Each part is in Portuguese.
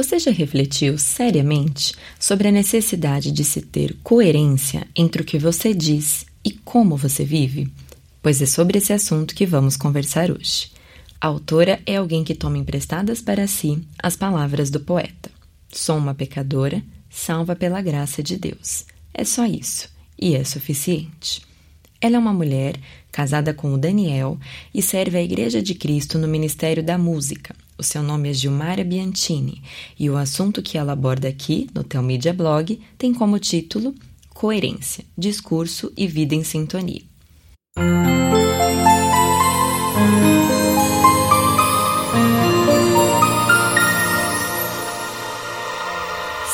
Você já refletiu seriamente sobre a necessidade de se ter coerência entre o que você diz e como você vive? Pois é sobre esse assunto que vamos conversar hoje. A autora é alguém que toma emprestadas para si as palavras do poeta. Sou uma pecadora, salva pela graça de Deus. É só isso, e é suficiente. Ela é uma mulher casada com o Daniel e serve a Igreja de Cristo no Ministério da Música. O seu nome é Gilmara Bianchini e o assunto que ela aborda aqui no Telmídia Blog tem como título Coerência, Discurso e Vida em Sintonia.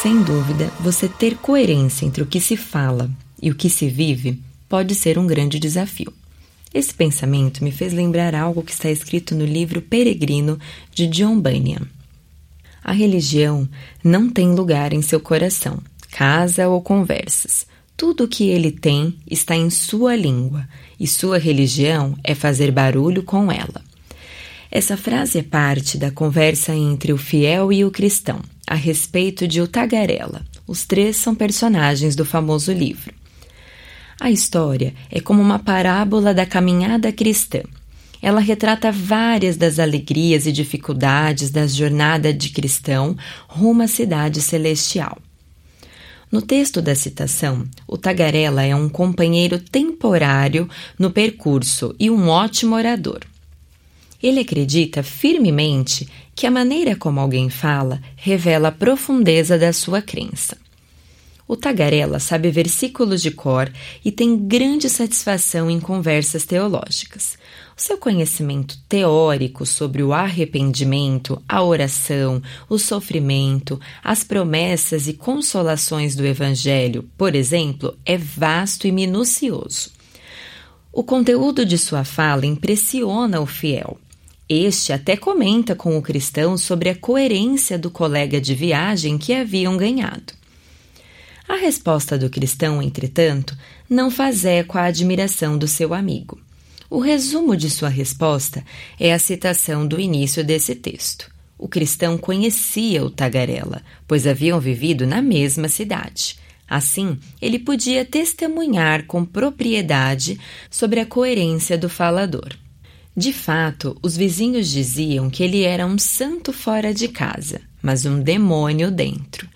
Sem dúvida, você ter coerência entre o que se fala e o que se vive pode ser um grande desafio. Esse pensamento me fez lembrar algo que está escrito no livro Peregrino de John Bunyan. A religião não tem lugar em seu coração, casa ou conversas. Tudo o que ele tem está em sua língua, e sua religião é fazer barulho com ela. Essa frase é parte da conversa entre o fiel e o cristão a respeito de O Tagarela. Os três são personagens do famoso livro. A história é como uma parábola da caminhada cristã. Ela retrata várias das alegrias e dificuldades da jornada de cristão rumo à cidade celestial. No texto da citação, o tagarela é um companheiro temporário no percurso e um ótimo orador. Ele acredita firmemente que a maneira como alguém fala revela a profundeza da sua crença. O tagarela sabe versículos de cor e tem grande satisfação em conversas teológicas. O seu conhecimento teórico sobre o arrependimento, a oração, o sofrimento, as promessas e consolações do Evangelho, por exemplo, é vasto e minucioso. O conteúdo de sua fala impressiona o fiel. Este até comenta com o cristão sobre a coerência do colega de viagem que haviam ganhado. A resposta do cristão, entretanto, não faz eco à admiração do seu amigo. O resumo de sua resposta é a citação do início desse texto. O cristão conhecia o tagarela, pois haviam vivido na mesma cidade. Assim, ele podia testemunhar com propriedade sobre a coerência do falador. De fato, os vizinhos diziam que ele era um santo fora de casa, mas um demônio dentro.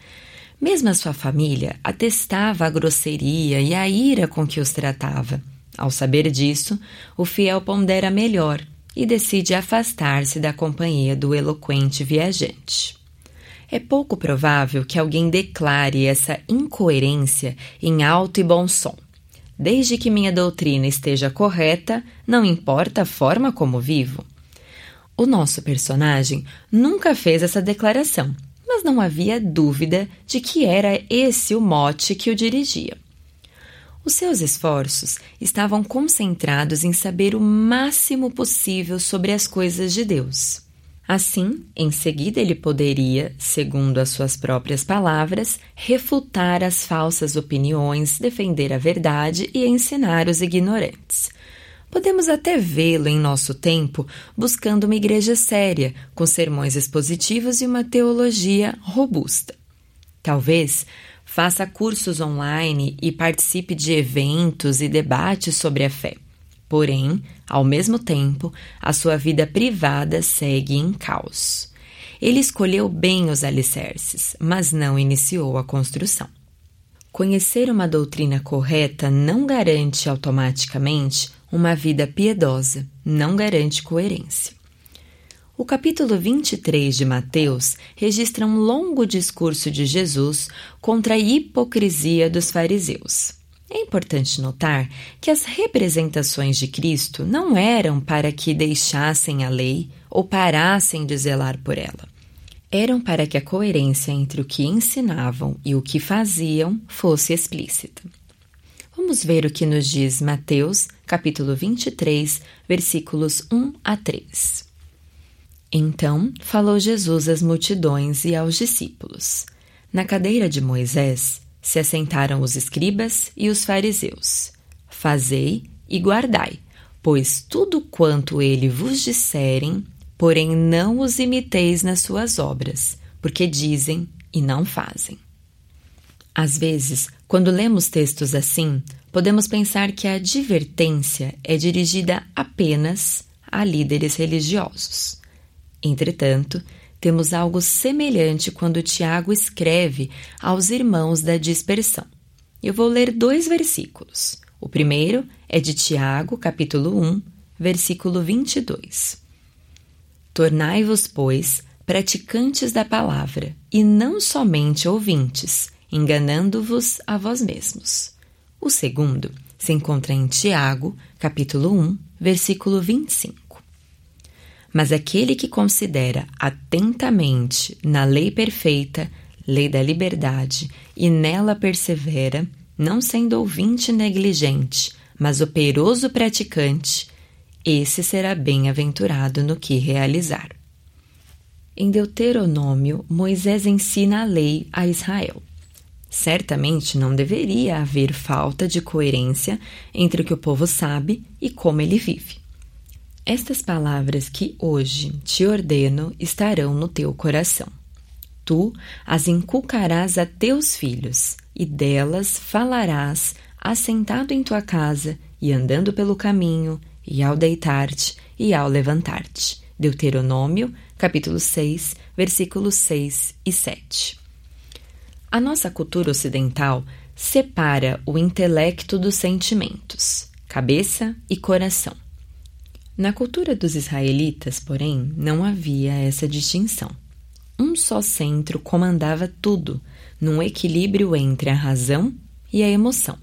Mesmo a sua família atestava a grosseria e a ira com que os tratava. Ao saber disso, o fiel pondera melhor e decide afastar-se da companhia do eloquente viajante. É pouco provável que alguém declare essa incoerência em alto e bom som. Desde que minha doutrina esteja correta, não importa a forma como vivo. O nosso personagem nunca fez essa declaração mas não havia dúvida de que era esse o mote que o dirigia. Os seus esforços estavam concentrados em saber o máximo possível sobre as coisas de Deus. Assim, em seguida, ele poderia, segundo as suas próprias palavras, refutar as falsas opiniões, defender a verdade e ensinar os ignorantes. Podemos até vê-lo em nosso tempo buscando uma igreja séria, com sermões expositivos e uma teologia robusta. Talvez faça cursos online e participe de eventos e debates sobre a fé. Porém, ao mesmo tempo, a sua vida privada segue em caos. Ele escolheu bem os alicerces, mas não iniciou a construção. Conhecer uma doutrina correta não garante automaticamente uma vida piedosa, não garante coerência. O capítulo 23 de Mateus registra um longo discurso de Jesus contra a hipocrisia dos fariseus. É importante notar que as representações de Cristo não eram para que deixassem a lei ou parassem de zelar por ela. Eram para que a coerência entre o que ensinavam e o que faziam fosse explícita. Vamos ver o que nos diz Mateus, capítulo 23, versículos 1 a 3. Então falou Jesus às multidões e aos discípulos. Na cadeira de Moisés se assentaram os escribas e os fariseus. Fazei e guardai, pois tudo quanto ele vos disserem, porém não os imiteis nas suas obras, porque dizem e não fazem. Às vezes, quando lemos textos assim, podemos pensar que a advertência é dirigida apenas a líderes religiosos. Entretanto, temos algo semelhante quando Tiago escreve aos irmãos da dispersão. Eu vou ler dois versículos. O primeiro é de Tiago, capítulo 1, versículo 22. Tornai-vos, pois, praticantes da palavra, e não somente ouvintes, enganando-vos a vós mesmos. O segundo se encontra em Tiago, capítulo 1, versículo 25. Mas aquele que considera atentamente na lei perfeita, lei da liberdade, e nela persevera, não sendo ouvinte negligente, mas operoso praticante, esse será bem-aventurado no que realizar. Em Deuteronômio, Moisés ensina a lei a Israel. Certamente não deveria haver falta de coerência entre o que o povo sabe e como ele vive. Estas palavras que hoje te ordeno estarão no teu coração. Tu as inculcarás a teus filhos, e delas falarás assentado em tua casa e andando pelo caminho, e ao deitar-te e ao levantar-te. Deuteronômio, capítulo 6, versículos 6 e 7. A nossa cultura ocidental separa o intelecto dos sentimentos, cabeça e coração. Na cultura dos israelitas, porém, não havia essa distinção. Um só centro comandava tudo, num equilíbrio entre a razão e a emoção.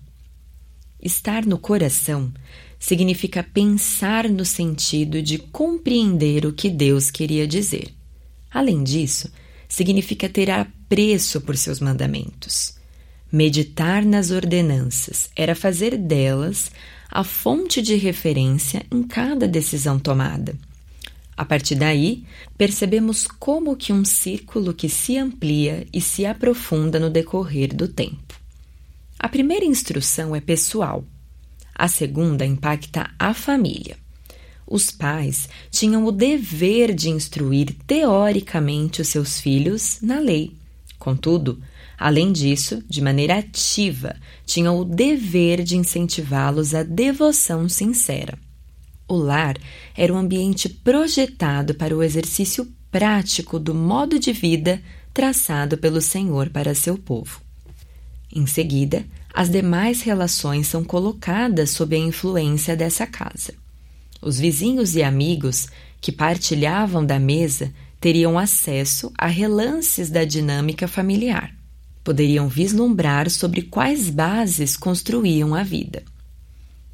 Estar no coração significa pensar no sentido de compreender o que Deus queria dizer. Além disso, significa ter apreço por seus mandamentos. Meditar nas ordenanças era fazer delas a fonte de referência em cada decisão tomada. A partir daí, percebemos como que um círculo que se amplia e se aprofunda no decorrer do tempo. A primeira instrução é pessoal. A segunda impacta a família. Os pais tinham o dever de instruir teoricamente os seus filhos na lei. Contudo, além disso, de maneira ativa, tinham o dever de incentivá-los à devoção sincera. O lar era um ambiente projetado para o exercício prático do modo de vida traçado pelo Senhor para seu povo. Em seguida, as demais relações são colocadas sob a influência dessa casa. Os vizinhos e amigos que partilhavam da mesa teriam acesso a relances da dinâmica familiar. Poderiam vislumbrar sobre quais bases construíam a vida.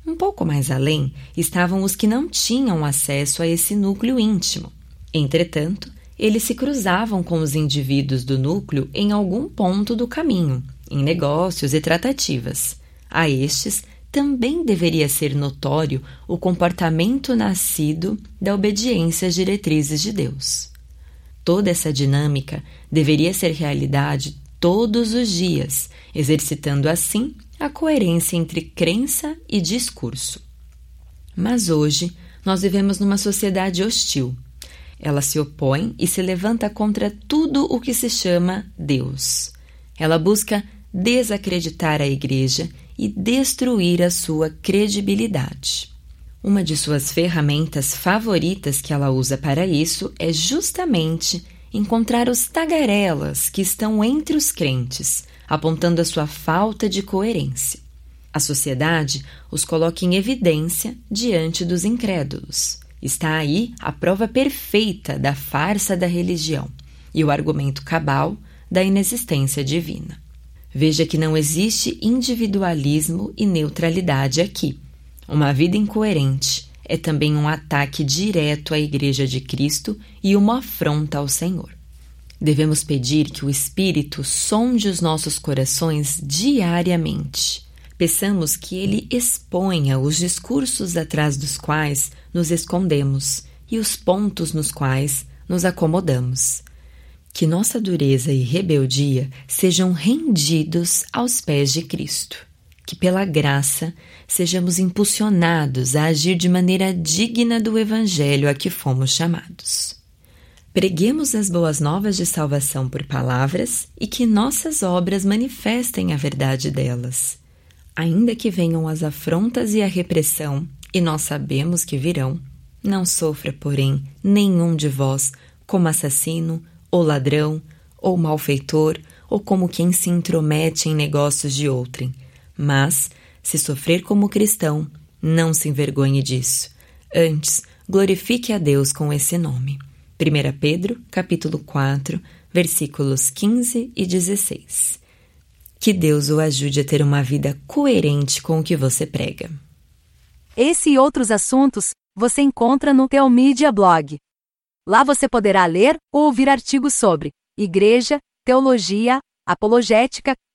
Um pouco mais além estavam os que não tinham acesso a esse núcleo íntimo. Entretanto, eles se cruzavam com os indivíduos do núcleo em algum ponto do caminho, em negócios e tratativas. A estes também deveria ser notório o comportamento nascido da obediência às diretrizes de Deus. Toda essa dinâmica deveria ser realidade todos os dias, exercitando assim a coerência entre crença e discurso. Mas hoje nós vivemos numa sociedade hostil. Ela se opõe e se levanta contra tudo o que se chama Deus. Ela busca desacreditar a Igreja e destruir a sua credibilidade. Uma de suas ferramentas favoritas que ela usa para isso é justamente encontrar os tagarelas que estão entre os crentes, apontando a sua falta de coerência. A sociedade os coloca em evidência diante dos incrédulos. Está aí a prova perfeita da farsa da religião e o argumento cabal da inexistência divina. Veja que não existe individualismo e neutralidade aqui. Uma vida incoerente é também um ataque direto à Igreja de Cristo e uma afronta ao Senhor. Devemos pedir que o Espírito sonde os nossos corações diariamente. Peçamos que ele exponha os discursos atrás dos quais nos escondemos e os pontos nos quais nos acomodamos que nossa dureza e rebeldia sejam rendidos aos pés de Cristo, que pela graça sejamos impulsionados a agir de maneira digna do Evangelho a que fomos chamados. Preguemos as boas novas de salvação por palavras e que nossas obras manifestem a verdade delas. Ainda que venham as afrontas e a repressão, e nós sabemos que virão, não sofra, porém, nenhum de vós como assassino, ou ladrão, ou malfeitor, ou como quem se intromete em negócios de outrem. Mas, se sofrer como cristão, não se envergonhe disso. Antes, glorifique a Deus com esse nome. 1 Pedro, capítulo 4, versículos 15 e 16. Que Deus o ajude a ter uma vida coerente com o que você prega. Esse e outros assuntos você encontra no Teomídia Blog. Lá você poderá ler ou ouvir artigos sobre igreja, teologia, apologética,